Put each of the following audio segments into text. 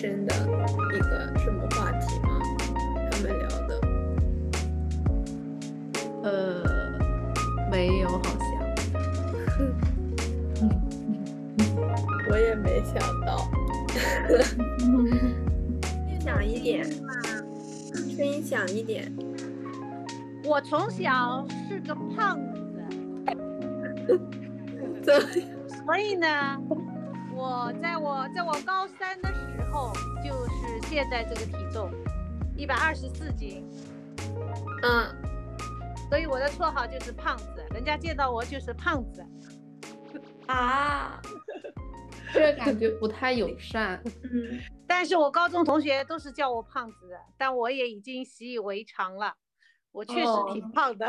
象很深的一个什么话题吗？他们聊的？呃，没有，好像。我也没想到。响一点，声音响一点。我从小是个胖子，所以呢，我在我在我高三的时候就是现在这个体重，一百二十四斤。嗯，所以我的绰号就是胖子，人家见到我就是胖子。啊，这感觉不太友善。嗯，但是我高中同学都是叫我胖子的，但我也已经习以为常了。我确实挺胖的，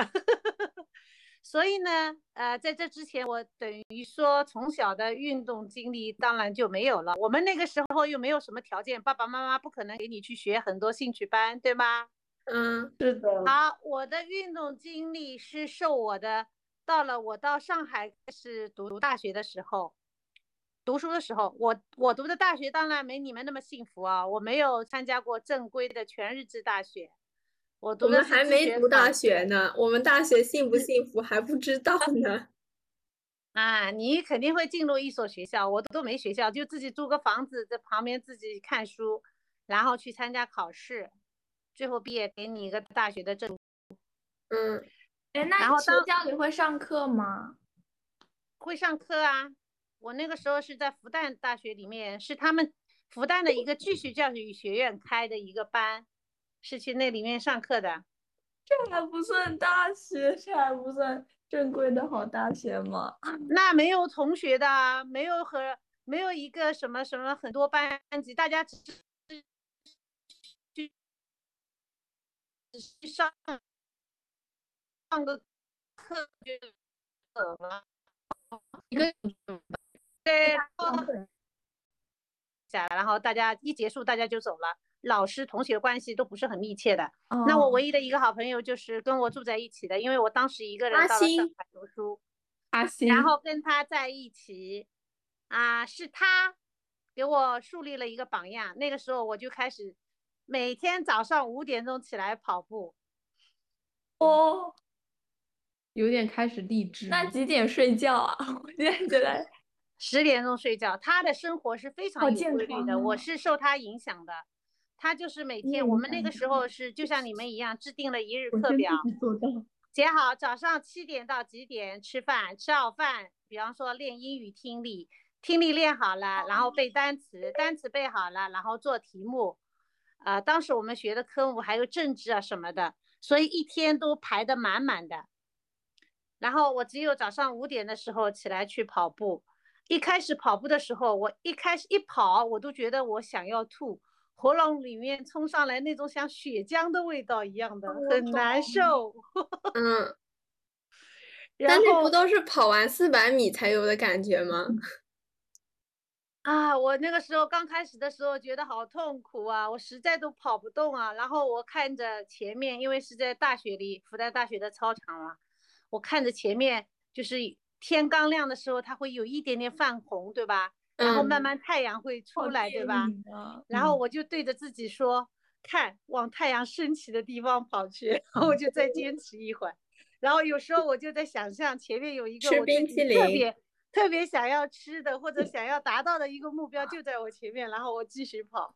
所以呢，呃，在这之前，我等于说从小的运动经历当然就没有了。我们那个时候又没有什么条件，爸爸妈妈不可能给你去学很多兴趣班，对吗？嗯，是的。好，我的运动经历是受我的，到了我到上海开始读大学的时候，读书的时候，我我读的大学当然没你们那么幸福啊，我没有参加过正规的全日制大学。我我们还没读大学呢，我们大学幸不幸福还不知道呢。啊，你肯定会进入一所学校，我都没学校，就自己租个房子在旁边自己看书，然后去参加考试，最后毕业给你一个大学的证。嗯，哎，那学校里会上课吗？会上课啊，我那个时候是在复旦大学里面，是他们复旦的一个继续教育学院开的一个班。是去那里面上课的，这还不算大学，这还不算正规的好大学吗？那没有同学的，没有和没有一个什么什么很多班级，大家只是去上上个课就走了，一个对，下然后大家一结束，大家就走了。老师同学关系都不是很密切的，那我唯一的一个好朋友就是跟我住在一起的，因为我当时一个人到了上海读书，阿星，然后跟他在一起，啊，是他给我树立了一个榜样。那个时候我就开始每天早上五点钟起来跑步，哦，有点开始励志。那几点睡觉啊？我现在觉得十点钟睡觉。他的生活是非常有规律的，我是受他影响的。他就是每天，我们那个时候是就像你们一样制定了一日课表，写好早上七点到几点吃饭，吃好饭，比方说练英语听力，听力练好了，然后背单词，单词背好了，然后做题目。啊，当时我们学的科目还有政治啊什么的，所以一天都排得满满的。然后我只有早上五点的时候起来去跑步。一开始跑步的时候，我一开始一跑，我都觉得我想要吐。喉咙里面冲上来那种像血浆的味道一样的，很难受。嗯，但是不都是跑完四百米才有的感觉吗？啊，我那个时候刚开始的时候觉得好痛苦啊，我实在都跑不动啊。然后我看着前面，因为是在大学里，复旦大学的操场嘛，我看着前面就是天刚亮的时候，它会有一点点泛红，对吧？然后慢慢太阳会出来，对吧？然后我就对着自己说：“看，往太阳升起的地方跑去。”然后我就再坚持一会儿。然后有时候我就在想象前面有一个我特别特别想要吃的或者想要达到的一个目标就在我前面，然后我继续跑。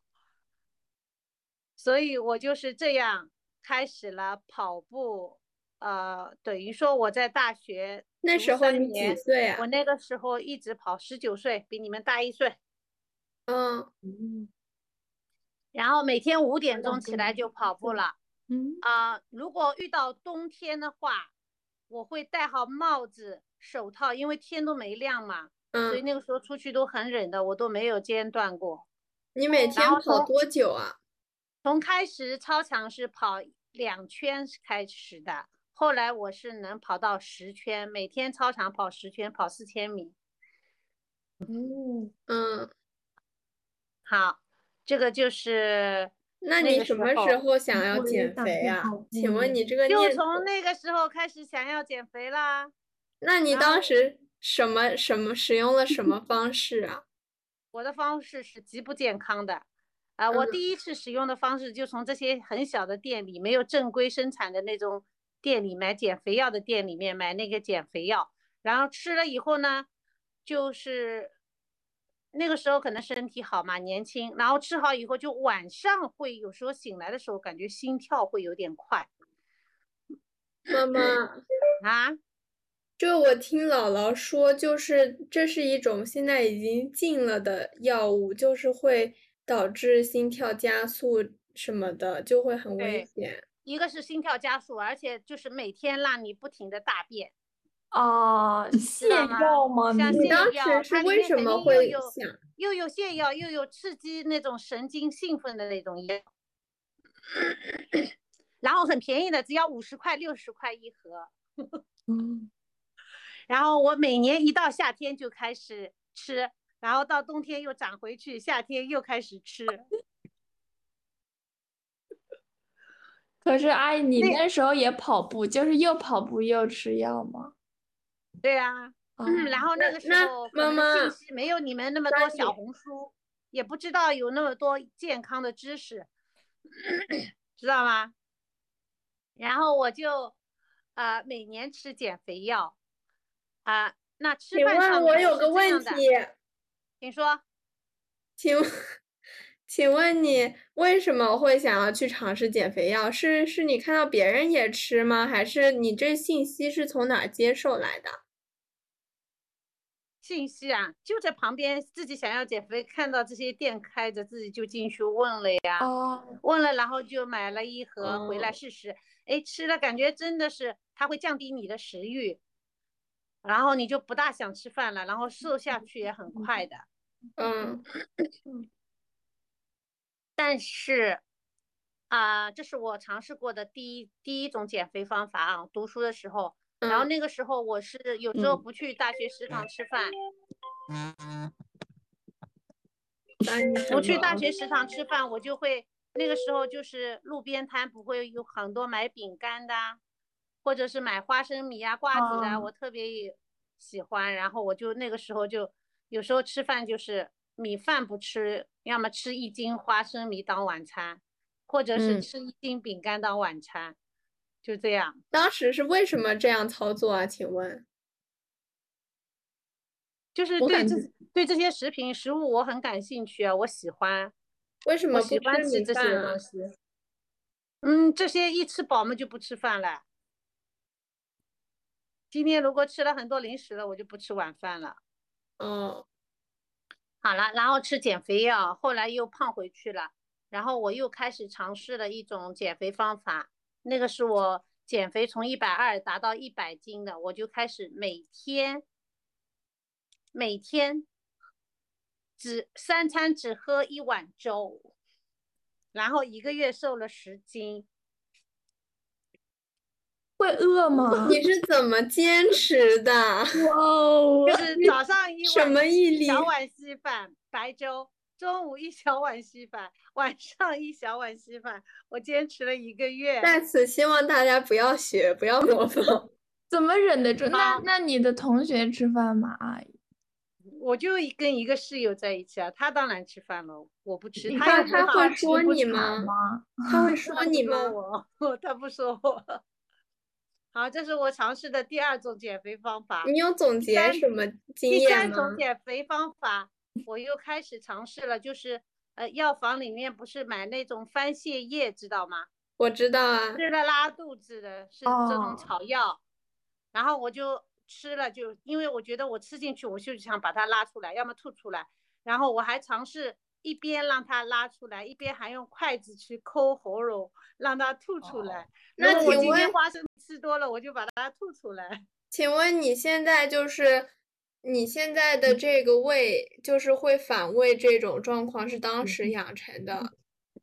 所以我就是这样开始了跑步。呃，等于说我在大学。那时候你几岁啊？我那个时候一直跑，十九岁，比你们大一岁。嗯嗯。然后每天五点钟起来就跑步了。嗯啊，如果遇到冬天的话，我会戴好帽子、手套，因为天都没亮嘛。嗯。所以那个时候出去都很冷的，我都没有间断过。你每天跑多久啊？从开始操场是跑两圈开始的。后来我是能跑到十圈，每天操场跑十圈，跑四千米。嗯嗯，好，这个就是。那你什么时候想要减肥啊？请问你这个就从那个时候开始想要减肥啦。那你当时什么什么使用了什么方式啊？我的方式是极不健康的。啊，我第一次使用的方式就从这些很小的店里，没有正规生产的那种店里买减肥药的店里面买那个减肥药，然后吃了以后呢，就是那个时候可能身体好嘛，年轻，然后吃好以后就晚上会有时候醒来的时候感觉心跳会有点快。妈妈啊，就我听姥姥说，就是这是一种现在已经禁了的药物，就是会。导致心跳加速什么的就会很危险。一个是心跳加速，而且就是每天让你不停的大便。啊，泻药吗？像泻药，是为什么会有又有泻药，又有刺激那种神经兴奋的那种药，然后很便宜的，只要五十块、六十块一盒。嗯，然后我每年一到夏天就开始吃。然后到冬天又长回去，夏天又开始吃。可是阿姨，你那时候也跑步，就是又跑步又吃药吗？对呀，嗯，然后那个时候妈妈信息没有你们那么多小红书，也不知道有那么多健康的知识，知道吗？然后我就啊每年吃减肥药啊，那吃饭上我有个问题。请说，请请问你为什么会想要去尝试减肥药？是是你看到别人也吃吗？还是你这信息是从哪接受来的？信息啊，就在旁边，自己想要减肥，看到这些店开着，自己就进去问了呀。哦。问了，然后就买了一盒回来试试。哎，吃了感觉真的是，它会降低你的食欲。然后你就不大想吃饭了，然后瘦下去也很快的，嗯，但是啊，这是我尝试过的第一第一种减肥方法啊。读书的时候，然后那个时候我是有时候不去大学食堂吃饭，不去大学食堂吃饭，我就会那个时候就是路边摊不会有很多买饼干的。或者是买花生米呀、瓜子的，我特别喜欢。然后我就那个时候就有时候吃饭就是米饭不吃，要么吃一斤花生米当晚餐，或者是吃一斤饼干当晚餐，就这样。当时是为什么这样操作啊？请问？就是对这对这些食品食物我很感兴趣啊，我喜欢。为什么喜欢吃这些东西？嗯，这些一吃饱嘛就不吃饭了。今天如果吃了很多零食了，我就不吃晚饭了。嗯，好了，然后吃减肥药，后来又胖回去了。然后我又开始尝试了一种减肥方法，那个是我减肥从一百二达到一百斤的，我就开始每天每天只三餐只喝一碗粥，然后一个月瘦了十斤。会饿吗？你是怎么坚持的？哇哦！就是早上一什么毅力？小碗稀饭白粥，中午一小碗稀饭，晚上一小碗稀饭。我坚持了一个月。在此希望大家不要学，不要模仿。怎么忍得住？那那你的同学吃饭吗？阿姨？我就跟一个室友在一起啊，他当然吃饭了，我不吃。他他会说你吗？他会说你吗？我，他不说我。好，这是我尝试的第二种减肥方法。你有总结什么经验第三种减肥方法，我又开始尝试了，就是呃，药房里面不是买那种番泻叶，知道吗？我知道啊。吃了拉肚子的，是这种草药。然后我就吃了，就因为我觉得我吃进去，我就想把它拉出来，要么吐出来。然后我还尝试一边让他拉出来，一边还用筷子去抠喉咙，让他吐出来。那我今天花生。吃多了我就把它吐出来。请问你现在就是你现在的这个胃，就是会反胃这种状况是当时养成的？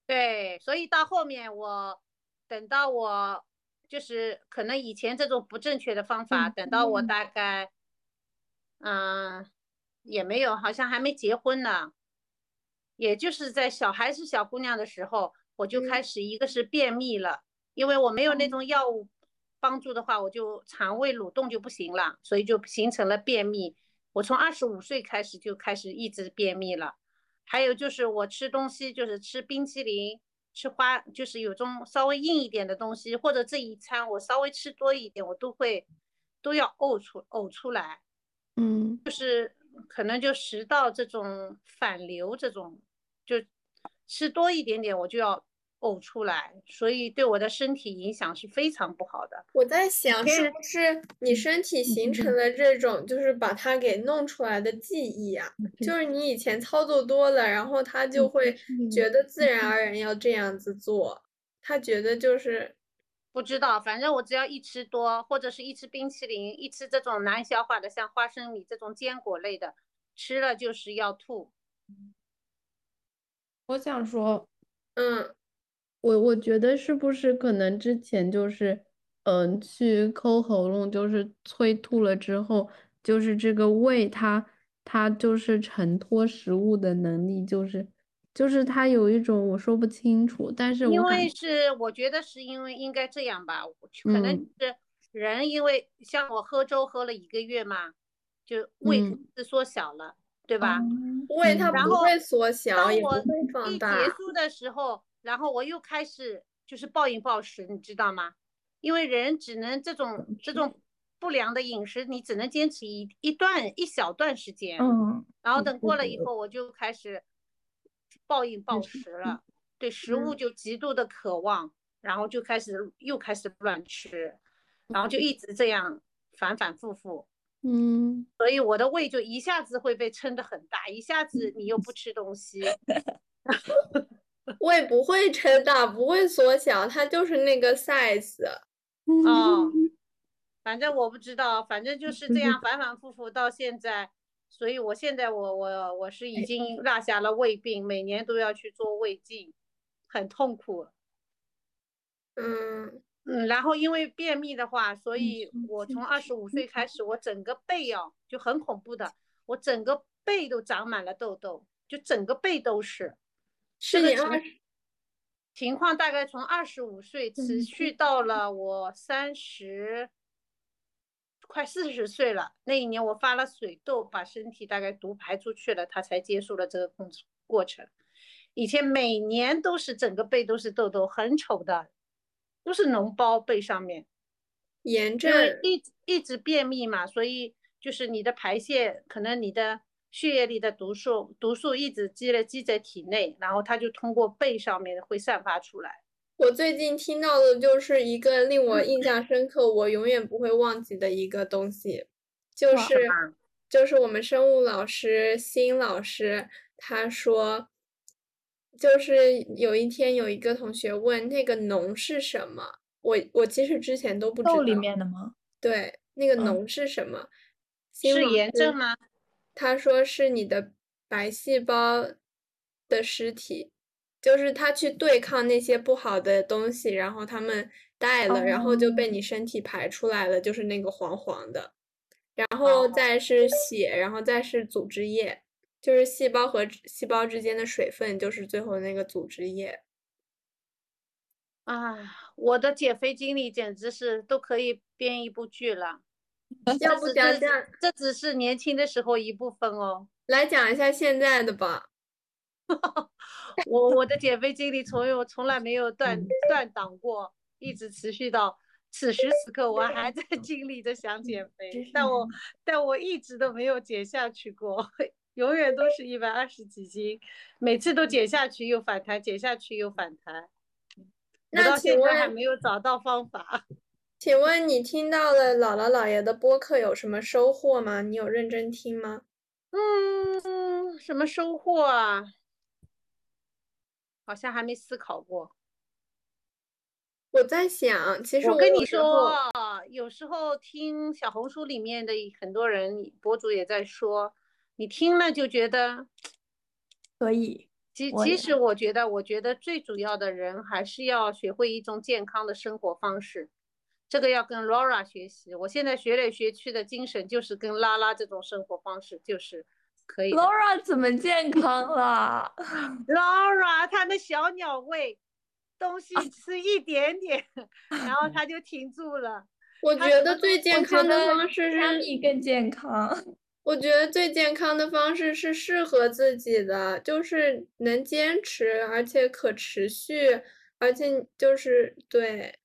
对，所以到后面我等到我就是可能以前这种不正确的方法，等到我大概嗯也没有，好像还没结婚呢，也就是在小孩是小姑娘的时候，我就开始一个是便秘了，因为我没有那种药物。帮助的话，我就肠胃蠕动就不行了，所以就形成了便秘。我从二十五岁开始就开始一直便秘了，还有就是我吃东西，就是吃冰淇淋，吃花，就是有种稍微硬一点的东西，或者这一餐我稍微吃多一点，我都会都要呕出呕出来，嗯，就是可能就食道这种反流这种，就吃多一点点我就要呕出来，所以对我的身体影响是非常不好的。我在想，是不是你身体形成了这种，就是把它给弄出来的记忆啊？就是你以前操作多了，然后他就会觉得自然而然要这样子做，他觉得就是不知道，反正我只要一吃多，或者是一吃冰淇淋，一吃这种难消化的，像花生米这种坚果类的，吃了就是要吐。我想说，嗯，我我觉得是不是可能之前就是，嗯、去抠喉咙，就是催吐了之后，就是这个胃它它就是承托食物的能力，就是就是它有一种我说不清楚，但是因为是我觉得是因为应该这样吧，可能嗯。是人因为像我喝粥喝了一个月嘛，就胃嗯。是缩小了，对吧？胃它嗯然后不会缩小，也不会放一大结。束的时候，然后我又开始就是暴饮暴食，你知道吗？因为人只能这种这种不良的饮食，你只能坚持一一段一小段时间，嗯然后等过了以后，我就开始暴饮暴食了，对食物嗯就极度的渴望，然后就开始又开始乱吃，然后就一直这样反反复复。嗯。所以我的胃就一下子会被撑得很大，一下子你又不吃东西，胃不会撑大，不会缩小，它就是那个 size。哦，反正我不知道，反正就是这样反反复复到现在，所以我现在我我我是已经落下了胃病，每年都要去做胃镜，很痛苦。然后因为便秘的话，所以嗯我从二十五岁开始，我整个背哦就很恐怖的，我整个背都长满了痘痘，就整个背都是。是你二情况大概从二十五岁持续到了我三十，快四十岁了。那一年我发了水痘，把身体大概毒排出去了，他才结束了这个过过程。以前每年都是整个背都是痘痘，很丑的，都是脓包背上面。炎因为症，一一直便秘嘛，所以就是你的排泄，可能你的血液里的毒素毒素一直积了积在体内，然后它就通过背上面会散发出来。我最近听到的就是一个令我印象深刻，我永远不会忘记的一个东西，就是就是我们生物老师辛老师他说，就是有一天有一个同学问那个脓是什么，我我其实之前都不知豆里道，面的吗？对，那个嗯脓是什么？辛是炎症吗？他说是你的白细胞的尸体，就是他去对抗那些不好的东西，然后他们带了，然后就被你身体排出来了，就是那个黄黄的，然后哦再是血，然后再是组织液，就是细胞和细胞之间的水分，就是最后那个组织液。啊，我的减肥经历简直是都可以编一部剧了。要不讲讲，这只是年轻的时候一部分哦。来讲一下现在的吧。我我的减肥经历从有从来没有断断档过，一直持续到此时此刻，我还在 经历着想减肥，但我但我一直都没有减下去过，永远都是一百二十几斤，每次都减下去又反弹，减下去又反弹。我那到请问，现在还没有找到方法。请问你听到了姥姥姥爷的播客有什么收获吗？你有认真听吗？嗯，什么收获啊？好像还没思考过。我在想，其实我跟你说，有时候听小红书里面的很多人博主也在说，你听了就觉得，可以，其我也其实我觉得，我觉得最主要的人还是要学会一种健康的生活方式，这个要跟 Laura 学习。我现在学来学去的精神就是跟拉拉这种生活方式就是可以的。Laura 怎么健康了？Laura 她的小鸟胃，东西吃一点点，然后她就停住了。我觉得最健康的方式是，虾米更健康。我觉得最健康的方式是适合自己的，就是能坚持，而且可持续，而且就是对，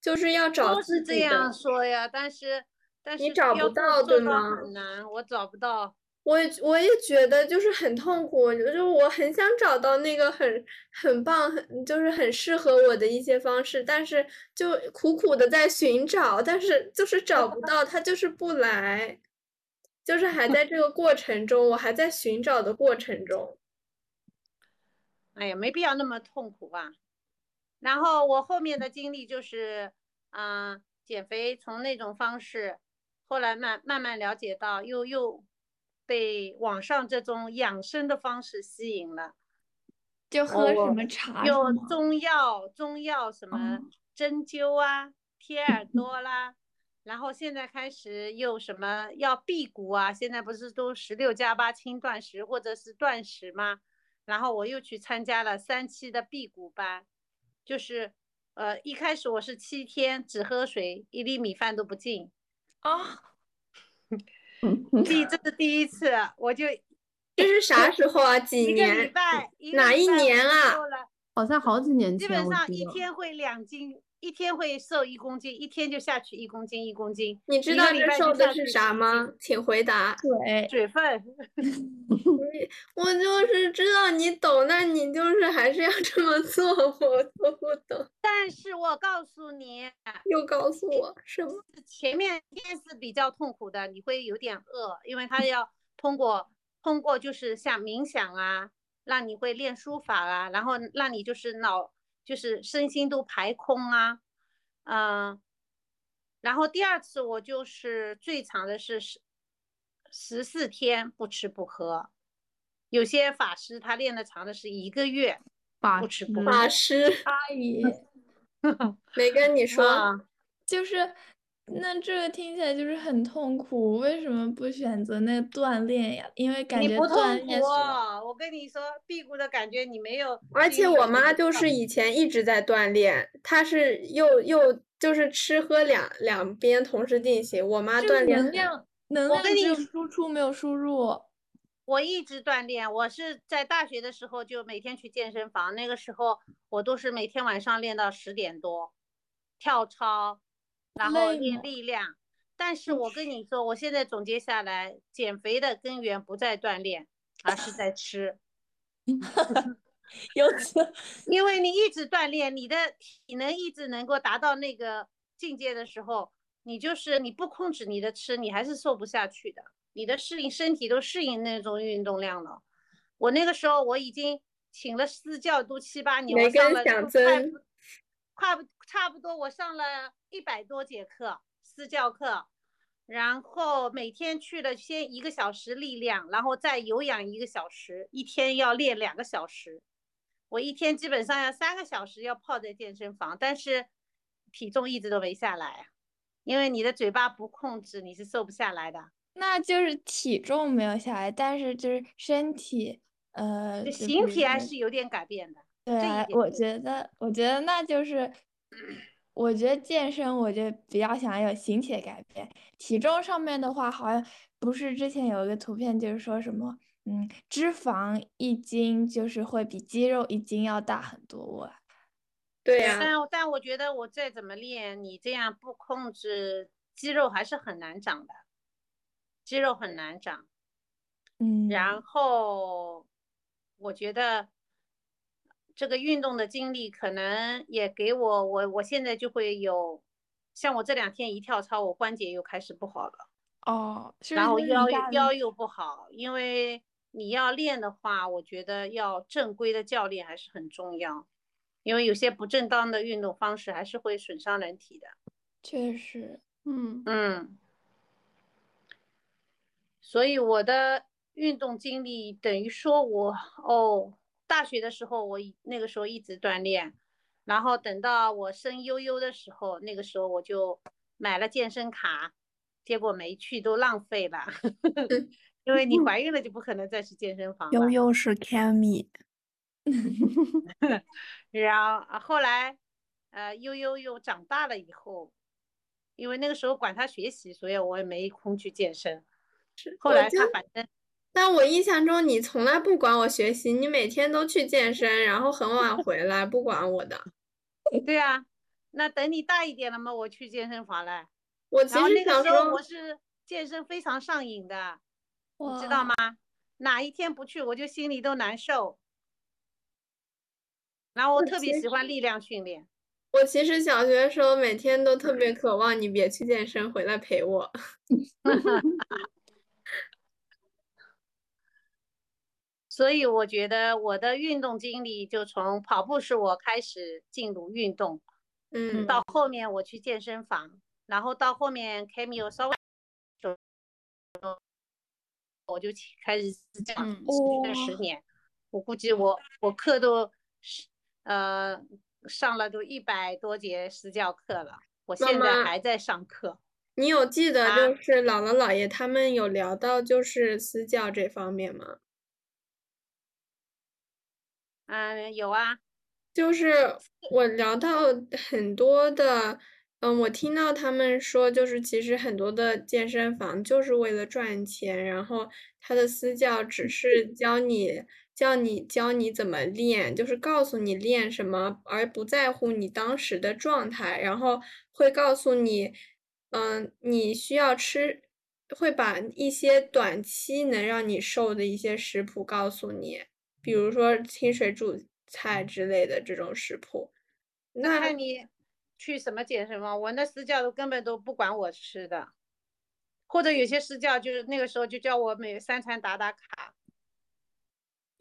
就是要找都自己是这样。说呀，但是但是你找不到对吗很难，我找不到。我也我也觉得就是很痛苦，就是我很想找到那个很很棒、很就是很适合我的一些方式，但是就苦苦的在寻找，但是就是找不到，它就是不来，就是还在这个过程中，我还在寻找的过程中。哎呀，没必要那么痛苦吧。然后我后面的经历就是，嗯、减肥从那种方式，后来慢慢慢了解到，又又被网上这种养生的方式吸引了，就喝什么茶是用？中药、中药什么哦针灸啊、贴耳朵啦，然后现在开始又什么要辟谷啊，现在不是都十六加八轻断食或者是断食吗？然后我又去参加了三期的辟谷班，就是呃一开始我是七天只喝水，一粒米饭都不进，啊，第这是第一次，我就 这是啥时候啊？几一个礼？拜，哪一年啊好像好几年前基本上一天会两斤，一天会瘦一公斤，一天就下去一公斤一公斤。你知道这一个礼拜就瘦的是下去10啥吗？请回答。水水分，我就是知道你懂，那你就是还是要这么做，我都不懂。但是我告诉你，又告诉我什么？前面一天是比较痛苦的，你会有点饿，因为他要通过通过就是像冥想啊，让你会练书法啊，然后让你就是脑就是身心都排空啊，嗯、然后第二次我就是最长的是十十四天不吃不喝，有些法师他练的长的是一个月不吃不喝法师阿姨，没跟你 说，啊。就是那这个听起来就是很痛苦，为什么不选择那锻炼呀？因为感觉你不锻痛炼苦哦，我跟你说，辟谷的感觉你没有，而且我妈就是以前一直在锻炼，她是又又就是吃喝两两边同时进行。我妈这个锻炼很能量能量只有我跟你输出没有输入。我一直锻炼，我是在大学的时候就每天去健身房，那个时候我都是每天晚上练到十点多，跳操，然后累练力量。但是我跟你说，我现在总结下来，减肥的根源不在锻炼，而是在吃。由此，因为你一直锻炼，你的体能一直能够达到那个境界的时候，你就是你不控制你的吃，你还是瘦不下去的。你的适应身体都适应那种运动量了。我那个时候我已经请了私教都七八年，上了曾不差不多，我上了一百多节课私教课，然后每天去了先一个小时力量，然后再有氧一个小时，一天要练两个小时。我一天基本上要三个小时要泡在健身房，但是体重一直都没下来，因为你的嘴巴不控制，你是瘦不下来的。那就是体重没有下来，但是就是身体，呃，形体还是有点改变的。对啊我觉得，我觉得那就是，我觉得健身，我就比较想有形体的改变。体重上面的话，好像不是之前有一个图片，就是说什么，嗯，脂肪一斤就是会比肌肉一斤要大很多。我对呀、但但我觉得我再怎么练，你这样不控制肌肉还是很难长的，肌肉很难长。嗯，然后我觉得这个运动的经历可能也给我，我我现在就会有，像我这两天一跳操，我关节又开始不好了，哦，是然后腰腰又不好，因为你要练的话，我觉得要正规的教练还是很重要，因为有些不正当的运动方式还是会损伤人体的。确实，嗯，嗯，所以我的运动经历等于说我哦，大学的时候我那个时候一直锻炼，然后等到我生悠悠的时候，那个时候我就买了健身卡，结果没去都浪费了，因为你怀孕了就不可能再去健身房了。悠悠是 Cammy，然后啊后来，呃，悠悠又长大了以后，因为那个时候管他学习，所以我也没空去健身。后来他反正，但我印象中你从来不管我学习，你每天都去健身，然后很晚回来，不管我的。对啊，那等你大一点了嘛，我去健身房了。我其实那个时候我是健身非常上瘾的，你知道吗？哪一天不去，我就心里都难受。然后我特别喜欢力量训练。我其实小学的时候每天都特别渴望你别去健身，回来陪我。所以我觉得我的运动经历就从跑步是我开始进入运动，嗯，到后面我去健身房，然后到后面 Camille 稍微，我就开始这样这十年，我估计我我课都是呃上了都一百多节私教课了，我现在还在上课。你有记得就是姥姥姥爷他们有聊到就是私教这方面吗？嗯，有啊，就是我聊到很多的，嗯，我听到他们说，就是其实很多的健身房就是为了赚钱，然后他的私教只是教你教你教你怎么练，就是告诉你练什么，而不在乎你当时的状态，然后会告诉你，嗯，你需要吃，会把一些短期能让你瘦的一些食谱告诉你。比如说清水煮菜之类的这种食谱，那看你去什么健身房，我那私教都根本都不管我吃的，或者有些私教就是那个时候就叫我每三餐打打卡。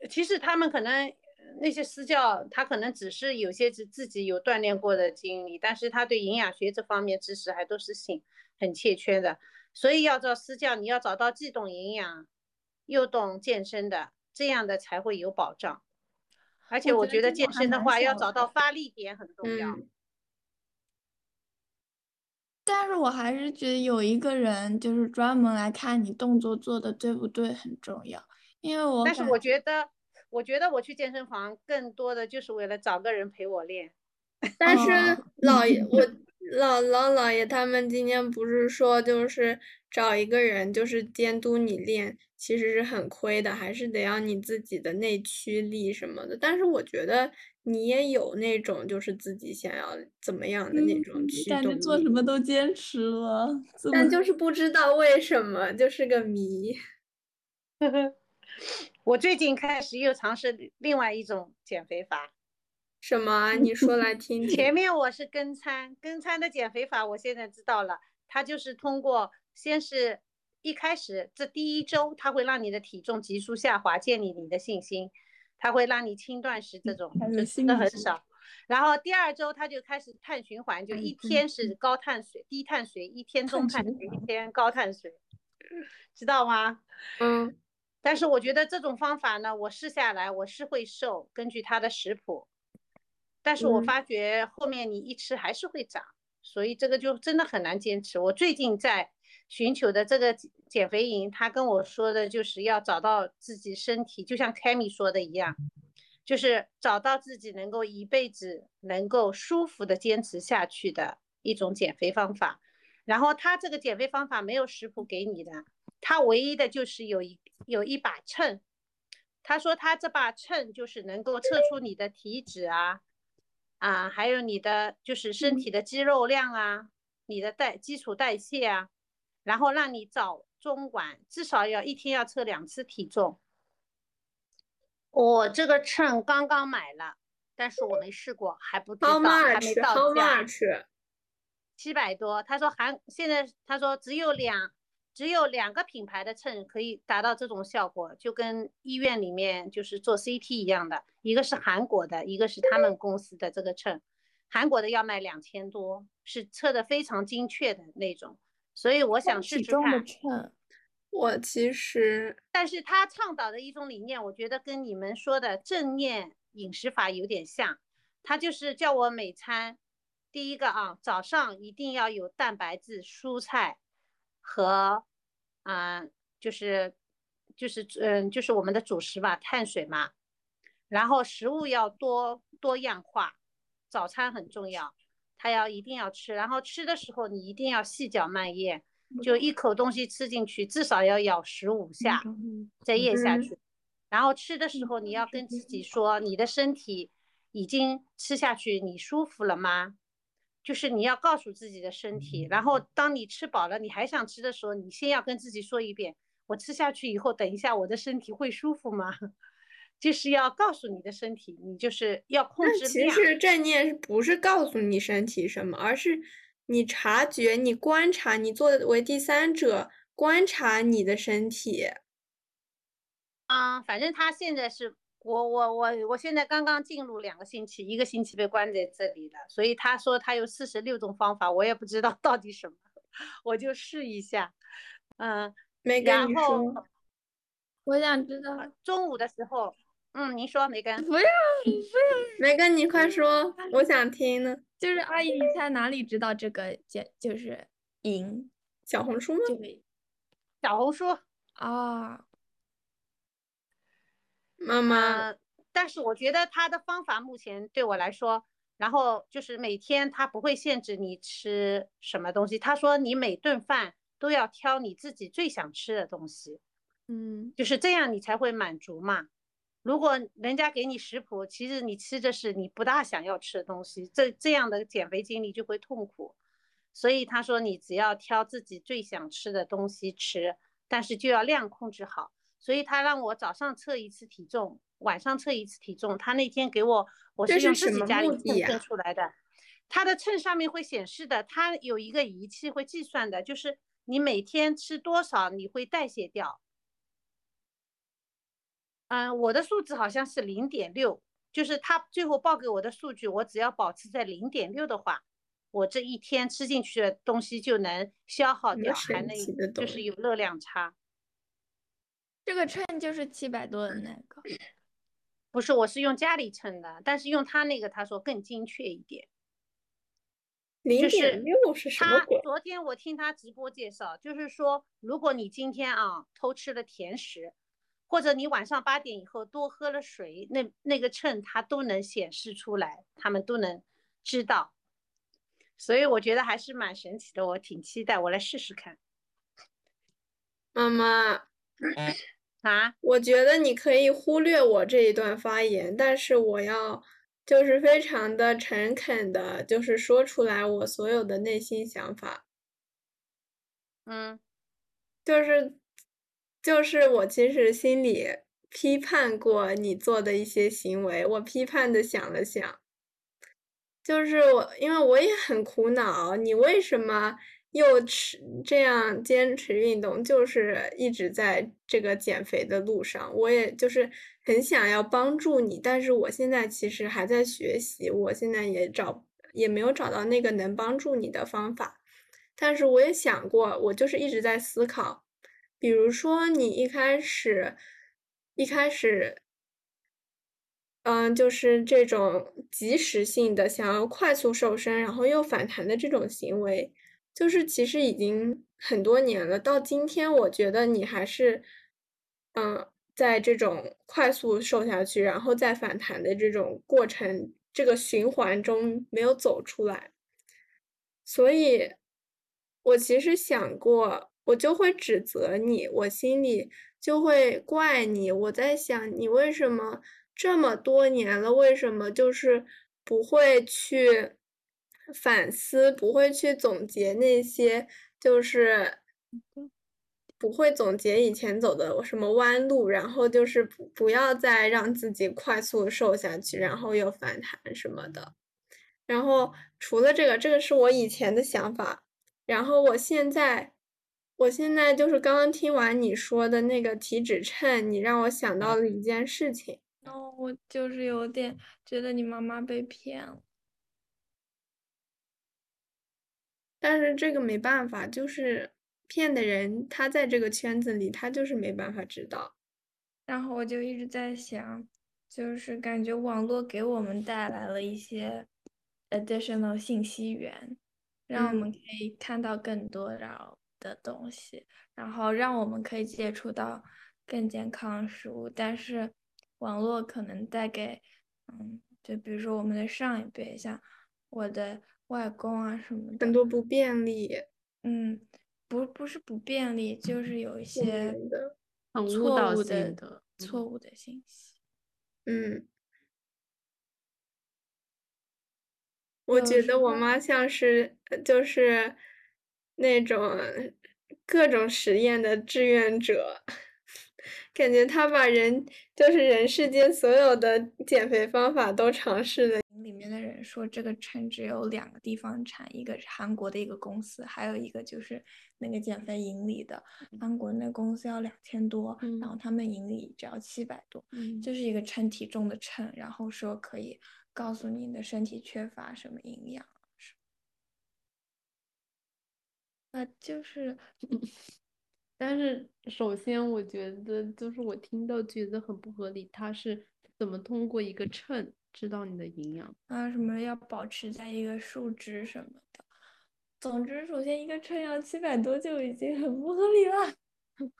其实他们可能那些私教，他可能只是有些是自己有锻炼过的经历，但是他对营养学这方面知识还都是很很欠缺的。所以要找私教，你要找到既懂营养又懂健身的。这样的才会有保障，而且我觉得健身的话要找到发力点很重要。但是我还是觉得有一个人就是专门来看你动作做的对不对很重要，因为我但是我觉得，我觉得我去健身房更多的就是为了找个人陪我练。但是老爷我。姥姥姥爷他们今天不是说，就是找一个人，就是监督你练，其实是很亏的，还是得要你自己的内驱力什么的。但是我觉得你也有那种，就是自己想要怎么样的那种驱动力。做什么都坚持了，但就是不知道为什么，就是个谜。我最近开始又尝试另外一种减肥法。什么？你说来听听。前面我是跟餐，跟餐的减肥法，我现在知道了。它就是通过，先是一开始这第一周，它会让你的体重急速下滑，建立你的信心。它会让你轻断食这种，就吃的很少。然后第二周，它就开始碳循环，就一天是高碳水、低碳水，一天中碳水，一天高碳水，知道吗？嗯。但是我觉得这种方法呢，我试下来我是会瘦，根据它的食谱。但是我发觉后面你一吃还是会长，所以这个就真的很难坚持。我最近在寻求的这个减肥营，他跟我说的就是要找到自己身体，就像凯米说的一样，就是找到自己能够一辈子能够舒服的坚持下去的一种减肥方法。然后他这个减肥方法没有食谱给你的，他唯一的就是有一有一把秤。他说他这把秤就是能够测出你的体脂啊。啊，还有你的就是身体的肌肉量啊，你的代基础代谢啊，然后让你早中晚至少要一天要测两次体重。我这个秤刚刚买了，但是我没试过，还不知道还没到价。七百多，他说还现在他说只有两。只有两个品牌的秤可以达到这种效果，就跟医院里面就是做 CT 一样的，一个是韩国的，一个是他们公司的这个秤，韩国的要卖两千多，是测的非常精确的那种，所以我想试试看。秤，我其实，但是他倡导的一种理念，我觉得跟你们说的正念饮食法有点像，他就是叫我每餐，第一个啊，早上一定要有蛋白质、蔬菜。和，啊，就是就是嗯，就是我们的主食吧，碳水嘛，然后食物要多多样化，早餐很重要，它要一定要吃，然后吃的时候你一定要细嚼慢咽，就一口东西吃进去，至少要咬十五下，再咽下去。然后吃的时候，你要跟自己说，你的身体已经吃下去，你舒服了吗？就是你要告诉自己的身体。然后当你吃饱了，你还想吃的时候，你先要跟自己说一遍：我吃下去以后，等一下我的身体会舒服吗？就是要告诉你的身体，你就是要控制量。其实正念不是告诉你身体什么，而是你察觉、你观察、你作为第三者观察你的身体。啊，反正他现在是我我我我现在刚刚进入两个星期，一个星期被关在这里了，所以他说他有四十六种方法，我也不知道 到底什么，我就试一下，嗯，然后 我想知道中午的时候，嗯，您说梅根，不要不要，梅根你快说，我想听呢。就是阿姨，你在哪里知道这个？就就是赢小红书吗？小红书啊。妈妈，但是我觉得他的方法目前对我来说，然后就是每天他不会限制你吃什么东西。他说你每顿饭都要挑你自己最想吃的东西，嗯，就是这样你才会满足嘛。如果人家给你食谱，其实你吃的是你不大想要吃的东西，这这样的减肥经历就会痛苦。所以他说你只要挑自己最想吃的东西吃，但是就要量控制好。所以他让我早上测一次体重，晚上测一次体重。他那天给我，我是用自己家里秤称出来的。他的秤上面会显示的，他有一个仪器会计算的，就是你每天吃多少，你会代谢掉。嗯，我的数字好像是零点六，就是他最后报给我的数据，我只要保持在零点六的话，我这一天吃进去的东西就能消耗掉，还能就是有热量差。这个秤就是七百多的那个，不是，我是用家里称的，但是用他那个，他说更精确一点。零点六是什么鬼？昨天我听他直播介绍，就是说，如果你今天啊偷吃了甜食，或者你晚上八点以后多喝了水，那那个秤它都能显示出来，他们都能知道。所以我觉得还是蛮神奇的，我挺期待，我来试试看。妈妈。啊，我觉得你可以忽略我这一段发言，但是我要就是非常的诚恳的，就是说出来我所有的内心想法。嗯，就是就是我其实心里批判过你做的一些行为，我批判的想了想，就是我因为我也很苦恼，你为什么？又持这样坚持运动，就是一直在这个减肥的路上。我也就是很想要帮助你，但是我现在其实还在学习，我现在也找也没有找到那个能帮助你的方法。但是我也想过，我就是一直在思考，比如说你一开始一开始，嗯，就是这种及时性的想要快速瘦身，然后又反弹的这种行为。就是其实已经很多年了，到今天我觉得你还是，嗯，在这种快速瘦下去，然后再反弹的这种过程，这个循环中没有走出来。所以，我其实想过，我就会指责你，我心里就会怪你。我在想，你为什么这么多年了，为什么就是不会去？反思不会去总结那些，就是不会总结以前走的什么弯路，然后就是不不要再让自己快速瘦下去，然后又反弹什么的。然后除了这个，这个是我以前的想法。然后我现在，我现在就是刚刚听完你说的那个体脂秤，你让我想到了一件事情。哦，我就是有点觉得你妈妈被骗了。但是这个没办法，就是骗的人，他在这个圈子里，他就是没办法知道。然后我就一直在想，就是感觉网络给我们带来了一些 additional 信息源，让我们可以看到更多然的东西，然后让我们可以接触到更健康的食物。但是网络可能带给，嗯，就比如说我们的上一辈，像我的。外公啊什么的，很多不便利。嗯，不不是不便利，就是有一些很误错导误的性的错误的信息。嗯，我觉得我妈像是呃就是那种各种实验的志愿者，感觉她把人就是人世间所有的减肥方法都尝试了。说，这个秤只有两个地方产，一个是韩国的一个公司，还有一个就是那个减肥营里的。韩国那公司要两千多，然后他们营里只要七百多，嗯就是一个称体重的秤，然后说可以告诉你的身体缺乏什么营养。是啊，就是 但是首先，我觉得就是我听到觉得很不合理，它是怎么通过一个秤知道你的营养？啊，什么要保持在一个数值什么的。总之，首先一个秤要七百多就已经很不合理了。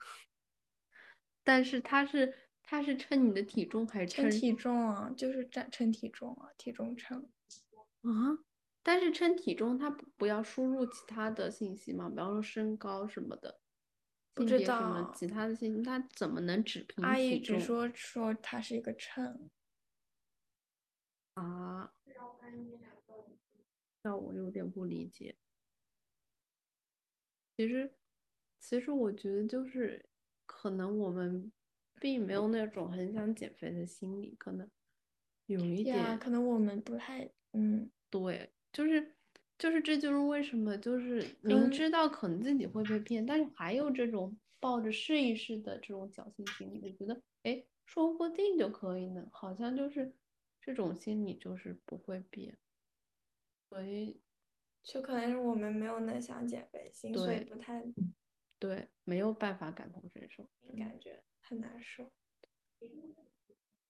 但是它是它是称你的体重还是称称体重啊，就是称称体重啊，体重秤。啊？但是称体重它不不要输入其他的信息嘛？比方说身高什么的，不知道其他的信息，它怎么能只凭阿姨只说说它是一个秤。啊？那我有点不理解。其实，其实我觉得就是可能我们并没有那种很想减肥的心理，可能有一呀，点可能我们不太，嗯，对，就是就是这就是为什么就是明嗯知道可能自己会被骗，但是还有这种抱着试一试的这种侥幸心理，我觉得哎，说不定就可以呢，好像就是这种心理就是不会变，所以就可能是我们没有那想减肥心，所以不太对没有办法感同身受。感觉很难受。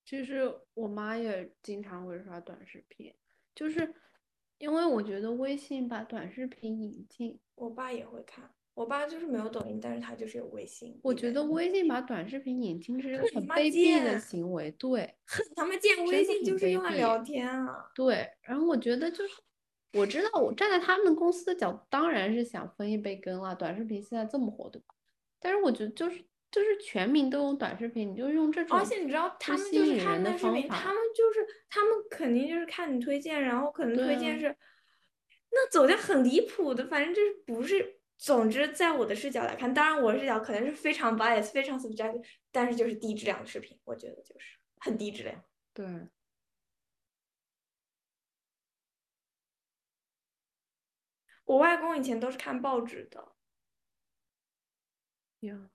其实我妈也经常会刷短视频，就是因为我觉得微信把短视频引进，我爸也会看，我爸就是没有抖音，但是他就是有微信。我觉得微信把短视频引进是一个很卑鄙的行为，对。他们建微信就是用来聊天啊。对，然后我觉得就是，我知道我站在他们公司的角度，当然是想分一杯羹了。短视频现在这么火，对吧？但是我觉得就是就是全民都用短视频，你就用这种而且你知道，他们就是看吸引人的那视频，他们就是他们肯定就是看你推荐，然后可能推荐是，那走向很离谱的，反正就是不是。总之，在我的视角来看，当然我的视角可能是非常 bias、非常 subjective，但是就是低质量的视频，我觉得就是很低质量。对，我外公以前都是看报纸的，呀。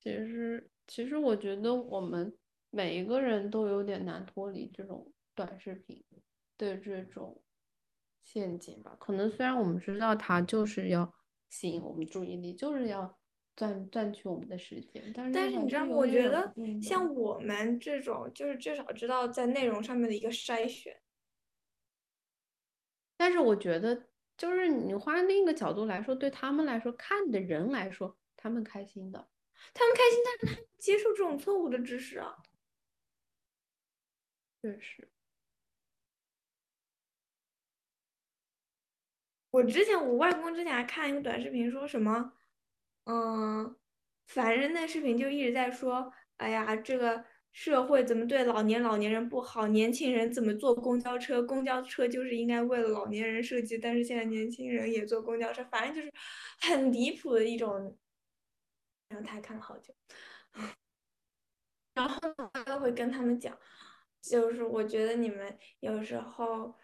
其实，其实我觉得我们每一个人都有点难脱离这种短视频的这种陷阱吧。可能虽然我们知道它就是要吸引我们注意力，就是要赚赚取我们的时间，但是但是你知道吗？我觉得嗯像我们这种，就是至少知道在内容上面的一个筛选。但是我觉得，就是你换另一个角度来说，对他们来说，看的人来说，他们开心的。他们开心，但是他们接受这种错误的知识啊。确实，我之前我外公之前还看一个短视频，说什么，嗯，反正那视频就一直在说，哎呀，这个社会怎么对老年老年人不好，年轻人怎么坐公交车，公交车就是应该为了老年人设计，但是现在年轻人也坐公交车，反正就是很离谱的一种。然后他还看了好久，然后我就会跟他们讲，就是我觉得你们有时候。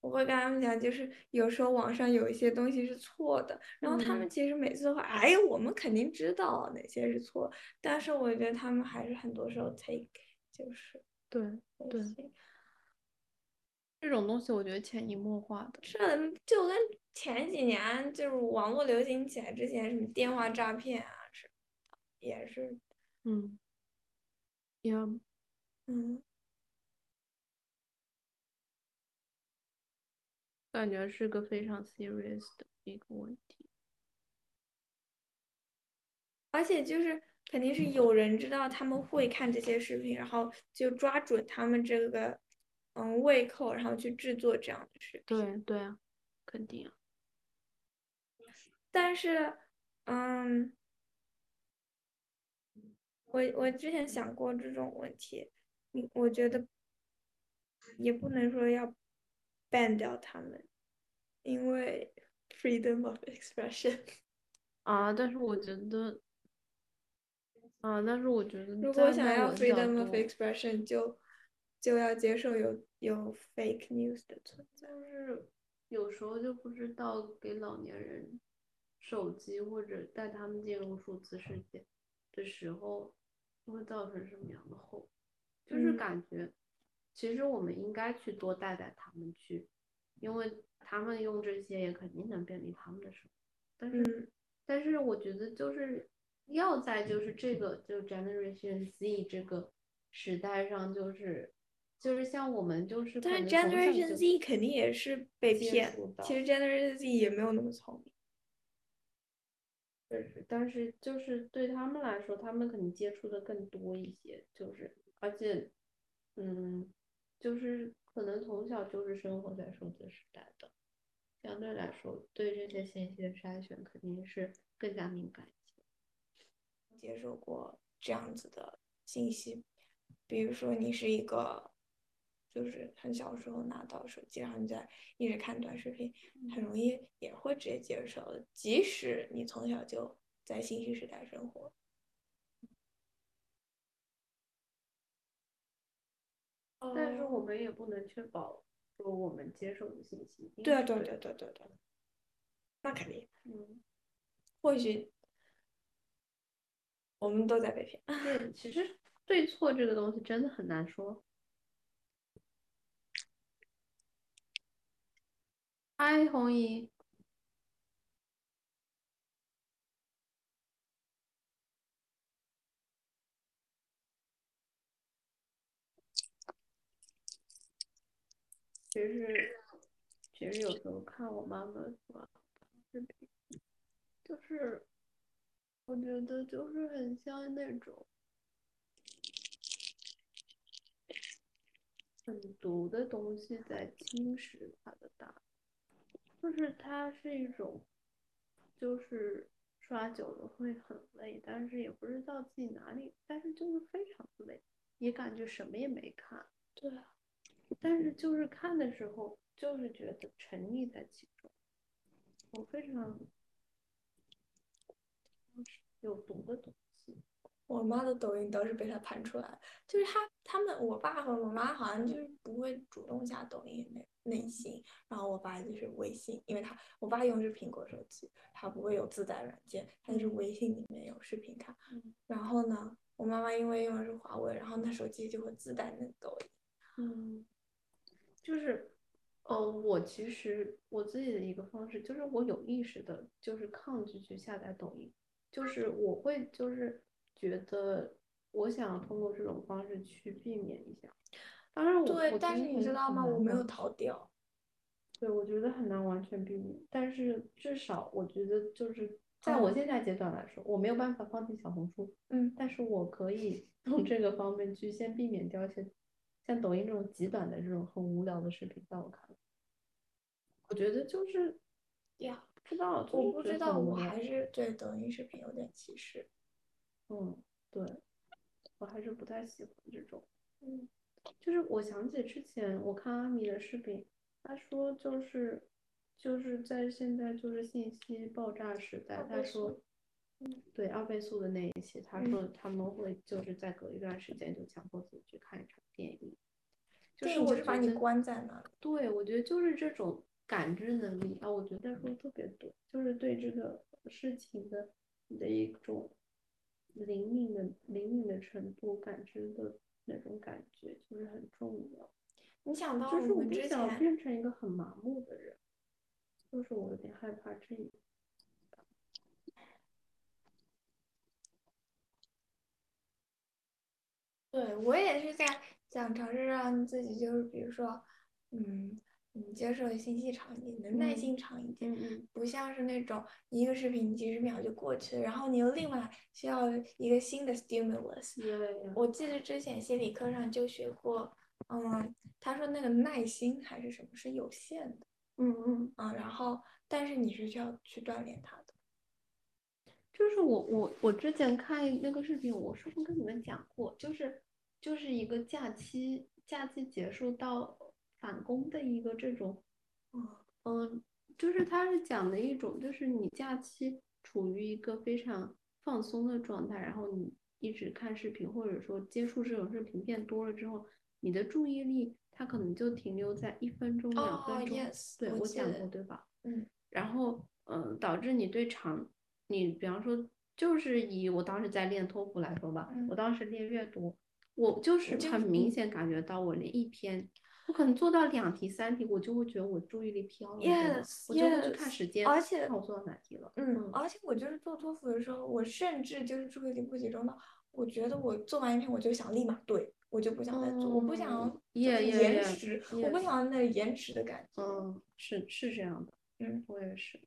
我会跟他们讲，就是有时候网上有一些东西是错的，然后他们嗯。其实每次都会，哎，我们肯定知道哪些是错，但是我觉得他们还是很多时候 take 就是对对，这种东西我觉得潜移默化的。这就跟前几年就是网络流行起来之前，什么电话诈骗啊，是也是，嗯，呀，嗯，感觉是个非常 serious 的一个问题。而且就是肯定是有人知道他们会看这些视频，然后就抓准他们这个嗯胃口，然后去制作这样的视频。对对啊，肯定啊。但是，嗯，我我之前想过这种问题，你我觉得也不能说要 ban 掉他们，因为 freedom of expression 啊，但是我觉得。啊，但是我觉得，如果想要 freedom of expression，就就要接受有有 fake news 的存在。就是有时候就不知道给老年人手机或者带他们进入数字世界的时候会造成什么样的后果。就是感觉，其实我们应该去多带带他们去，因为他们用这些也肯定能便利他们的生活。但是，但是我觉得就是。要在就是这个就 Generation Z 这个时代上，就是就是像我们就是，但是 Generation Z 肯定也是被骗。其实 Generation Z 也没有那么聪明。但是就是对他们来说，他们可能接触的更多一些，就是而且，嗯，就是可能从小就是生活在数字时代的，相对来说对这些信息的筛选肯定是更加敏感一些。接受过这样子的信息，比如说你是一个，就是很小时候拿到手机，然后你在一直看短视频，很容易也会直接接受，即使你从小就在信息时代生活。但是我们也不能确保说我们接受的信息。对啊，对对对对对，那肯定。嗯，或许。我们都在被骗。对，其实对错这个东西真的很难说。嗨，红姨。其实，其实有时候看我妈妈发视频，就是。我觉得就是很像那种很毒的东西在侵蚀他的大脑，就是它是一种，就是刷久了会很累，但是也不知道自己哪里，但是就是非常累，也感觉什么也没看，对，但是就是看的时候就是觉得沉溺在其中，我非常。有毒的东西，我妈的抖音倒是被他盘出来就是他他们我爸和我妈好像就是不会主动下抖音内内信，然后我爸就是微信，因为他我爸用的是苹果手机，他不会有自带软件，他就是微信里面有视频看。然后呢，我妈妈因为用的是华为，然后那手机就会自带那个抖音。嗯，就是，呃，我其实我自己的一个方式就是我有意识的，就是抗拒去下载抖音。就是我会就是觉得我想通过这种方式去避免一下，当然我对，但是你知道吗？我没有逃掉。对，我觉得很难完全避免，但是至少我觉得就是在我现在阶段来说，我没有办法放弃小红书，嗯，但是我可以 从这个方面去先避免掉一些像抖音这种极短的这种很无聊的视频，在我看来，我觉得就是呀。不知道，我不知道，我还是对抖音视频有点歧视。嗯，对，我还是不太喜欢这种。嗯，就是我想起之前我看阿米的视频，他说就是就是在现在就是信息爆炸时代，他说，对二倍速的那一期，他说他们会就是在隔一段时间就强迫自己去看一场电影，就是我是把你关在那。对，我觉得就是这种。感知能力啊，我觉得说特别多，就是对这个事情的的一种灵敏的灵敏的程度，感知的那种感觉就是很重要。你想到就是我不想变成一个很麻木的人，就是我有点害怕这一。对我也是在想尝试让自己，就是比如说，嗯。你接受的信息长一点，你的耐心长一点，嗯不像是那种一个视频几十秒就过去了，然后你又另外需要一个新的 stimulus。我记得之前心理课上就学过，嗯，他说那个耐心还是什么是有限的，嗯嗯啊，然后但是你是需要去锻炼它的，就是我我我之前看那个视频，我是不是跟你们讲过？就是就是一个假期假期结束到返工的一个这种，嗯嗯，就是他是讲的一种，就是你假期处于一个非常放松的状态，然后你一直看视频，或者说接触这种视频变多了之后，你的注意力它可能就停留在一分钟、两哦分钟。，yes，对，我讲过，对吧？嗯然后，嗯，导致你对长，你比方说，就是以我当时在练托福来说吧，嗯我当时练阅读，我就是很明嗯显感觉到我连一篇，我可能做到两题、三题，我就会觉得我注意力飘了，我就会去看时间，而且看我做到哪题了。嗯，而且我就是做托福的时候，我甚至就是注意力不集中到，我觉得我做完一篇我就想立马对，我就不想再做，我不想延迟，我不想那延迟的感觉。嗯，是是这样的，嗯，我也是。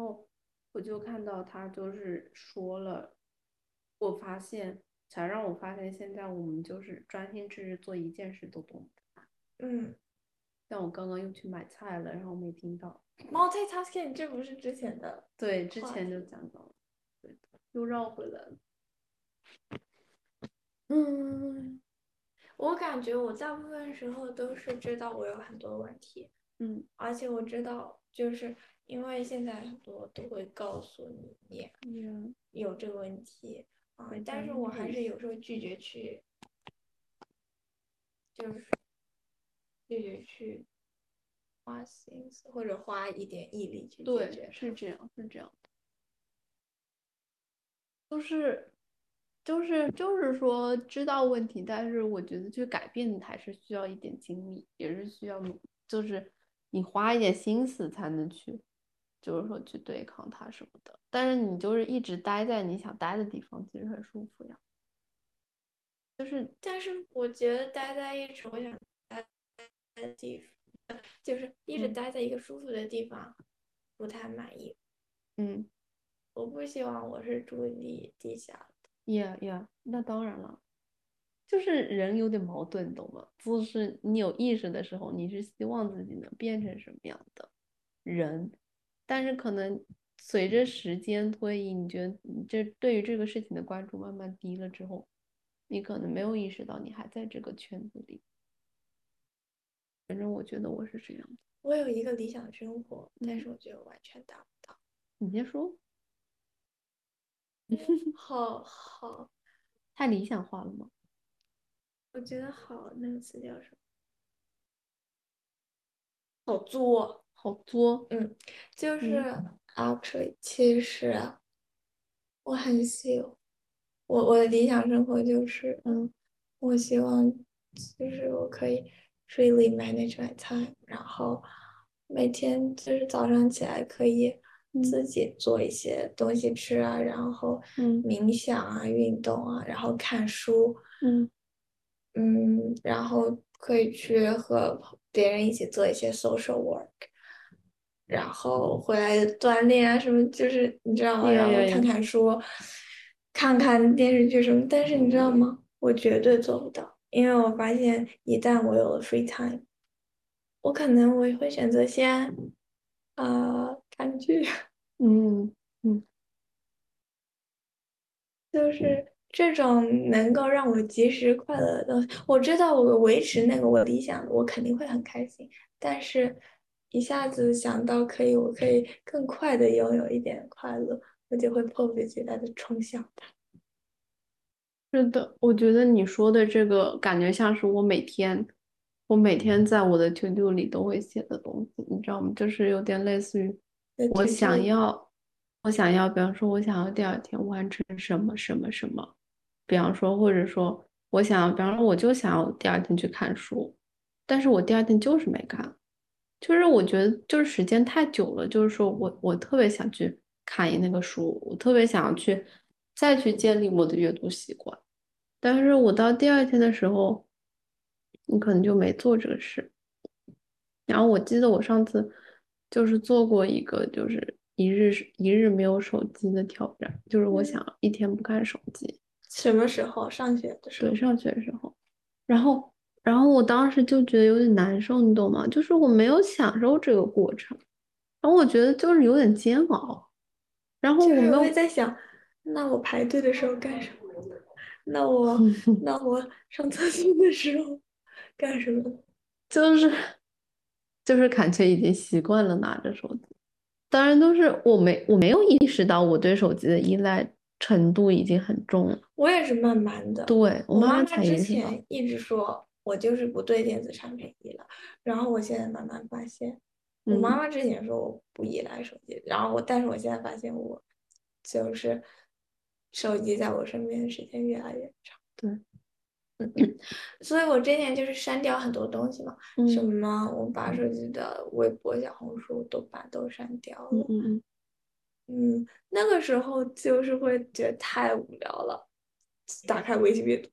后我就看到他就是说了，我发现才让我发现现在我们就是专心致志做一件事都多么难。嗯像我刚刚又去买菜了，然后没听到。，multitasking 这不是之前的，对，之前就讲到了，对的，又绕回来了。嗯，我感觉我大部分时候都是知道我有很多问题，嗯而且我知道，就是因为现在很多都会告诉你你嗯有这个问题啊会，但是我还是有时候拒绝去，就是拒绝去花心思或者花一点毅力去解对决，是这样，是这样的。就是，就是，就是说知道问题，但是我觉得去改变还是需要一点精力，也是需要，就是你花一点心思才能去，就是说去对抗它什么的。但是你就是一直待在你想待的地方，其实很舒服呀。就是，但是我觉得待在一直我想待的地方，就是一直嗯待在一个舒服的地方，不太满意。嗯我不希望我是注意力低下的。，yeah yeah，那当然了。就是人有点矛盾，懂吗？就是你有意识的时候，你是希望自己能变成什么样的人，但是可能随着时间推移，你觉得你这对于这个事情的关注慢慢低了之后，你可能没有意识到你还在这个圈子里。反正我觉得我是这样的。我有一个理想生活，但嗯是我觉得我完全达不到。你先说，好好，太理想化了吗？我觉得好，那个词叫什么？好作，好作，就是、actually，其实我很喜我我的理想生活就是，嗯，我希望就是我可以 freely manage my time，然后每天就是早上起来可以自。己做一些东西吃啊，然后嗯。冥想啊、运动啊，然后看书，嗯。嗯，然后可以去和别人一起做一些 social work，然后回来锻炼啊什么，就是你知道吗？然后看看书，看看电视剧什么。但是你知道吗？我绝对做不到，因为我发现一旦我有了 free time，我可能我会选择先，呃，看剧。嗯嗯 就是这种能够让我及时快乐的东西，我知道我维持那个我理想的，我肯定会很开心。但是，一下子想到可以，我可以更快的拥有一点快乐，我就会迫不及待的冲向它。是的，我觉得你说的这个感觉像是我每天，我每天在我的 to do 里都会写的东西，你知道吗？就是有点类似于我想要，我想要，比方说我想要第二天完成什么什么什么，比方说或者说我想要，比方说我就想要第二天去看书，但是我第二天就是没看，就是我觉得就是时间太久了，就是说我我特别想去看一那个书，我特别想要去再去建立我的阅读习惯，但是我到第二天的时候，你可能就没做这个事。然后我记得我上次就是做过一个就是一日一日没有手机的挑战，就是我嗯想一天不看手机。什么时候？上学的时候对，。上学的时候，然后然后我当时就觉得有点难受，你懂吗？就是我没有享受这个过程，然后我觉得就是有点煎熬。然后我没有在想，那我排队的时候干什么？那我 那我上厕所的时候干什么？就是就是感觉已经习惯了拿着手机，当然都是我没我没有意识到我对手机的依赖程度已经很重了。我也是慢慢的，对我妈妈之前一直说我就是不对电子产品依赖，然后我现在慢慢发现，我妈妈之前说我不依赖手机，然后我但是我现在发现我就是手机在我身边的时间越来越长。对。所以，我之前就是删掉很多东西嘛，什么我把手机的微博、小红书、都把都删掉了。嗯嗯嗯。嗯，那个时候就是会觉得太无聊了，打开微信阅读。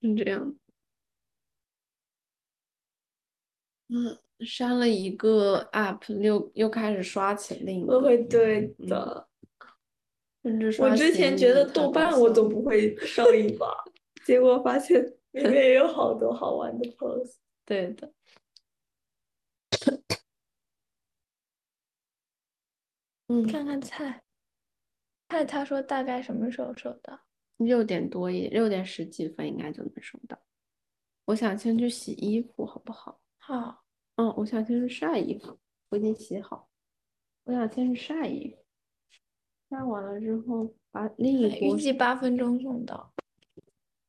是这样。嗯，删了一个 app，又又开始刷起另一个。会对的。我之前觉得豆瓣我都不会 上瘾吧，结果发现里面也有好多好玩的 pose。对的。嗯，看看菜。菜他说大概什么时候收到？六点多一六点十几分应该就能收到。我想先去洗衣服，好不好？好。嗯，我想先去晒衣服，我已经洗好。我想先去晒衣服。晒完了之后，把另一波预计八分钟送到，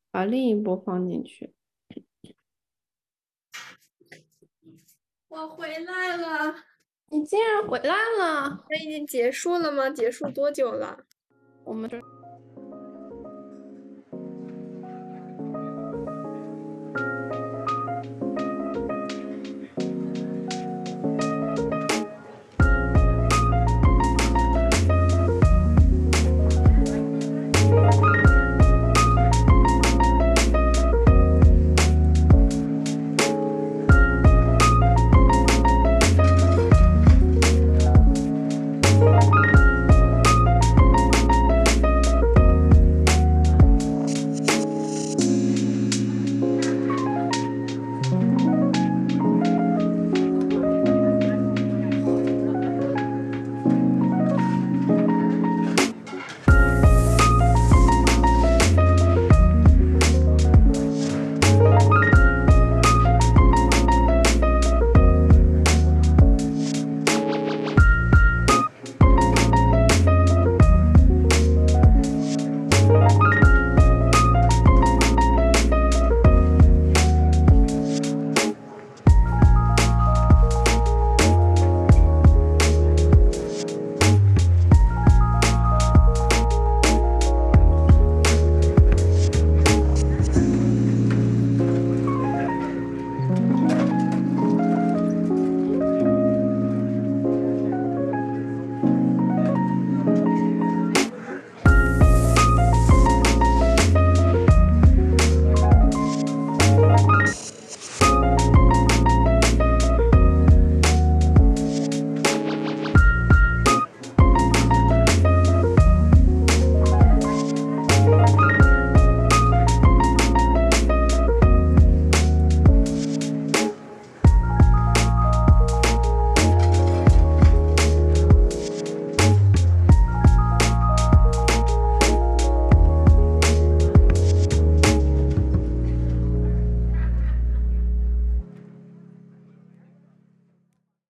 把另一波放进去。我回来了，你竟然回来了！那已经结束了吗？结束多久了？我们这。